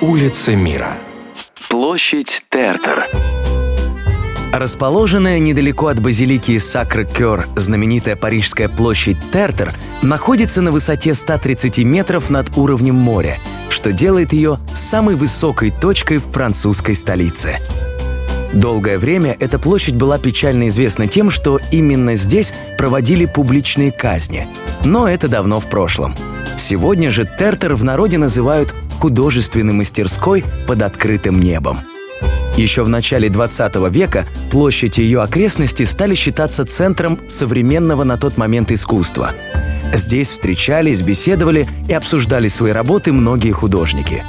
Улица мира. Площадь Тертер. Расположенная недалеко от базилики Сакр-Кёр знаменитая парижская площадь Тертер находится на высоте 130 метров над уровнем моря, что делает ее самой высокой точкой в французской столице. Долгое время эта площадь была печально известна тем, что именно здесь проводили публичные казни. Но это давно в прошлом. Сегодня же Тертер в народе называют художественной мастерской под открытым небом. Еще в начале 20 века площадь и ее окрестности стали считаться центром современного на тот момент искусства. Здесь встречались, беседовали и обсуждали свои работы многие художники.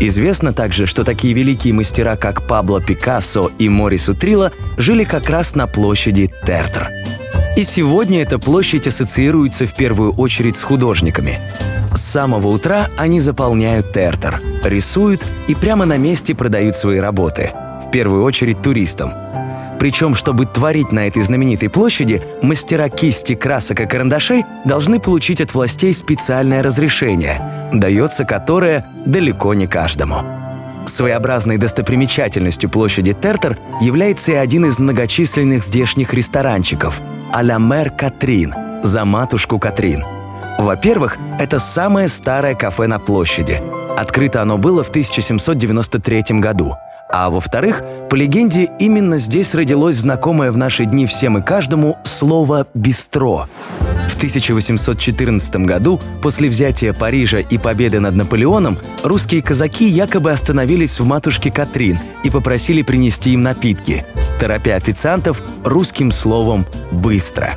Известно также, что такие великие мастера, как Пабло Пикассо и Морис Утрила, жили как раз на площади Тертр. И сегодня эта площадь ассоциируется в первую очередь с художниками. С самого утра они заполняют Тертер, рисуют и прямо на месте продают свои работы. В первую очередь туристам. Причем, чтобы творить на этой знаменитой площади, мастера кисти, красок и карандашей должны получить от властей специальное разрешение, дается которое далеко не каждому. Своеобразной достопримечательностью площади Тертер является и один из многочисленных здешних ресторанчиков – «А мэр Катрин» – «За матушку Катрин». Во-первых, это самое старое кафе на площади. Открыто оно было в 1793 году. А во-вторых, по легенде, именно здесь родилось знакомое в наши дни всем и каждому слово «бистро». В 1814 году, после взятия Парижа и победы над Наполеоном, русские казаки якобы остановились в матушке Катрин и попросили принести им напитки, торопя официантов русским словом «быстро».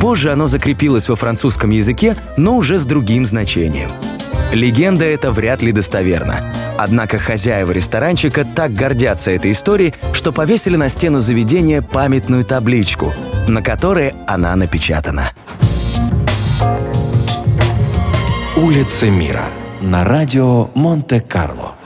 Позже оно закрепилось во французском языке, но уже с другим значением. Легенда эта вряд ли достоверна. Однако хозяева ресторанчика так гордятся этой историей, что повесили на стену заведения памятную табличку, на которой она напечатана. Улица мира на радио Монте-Карло.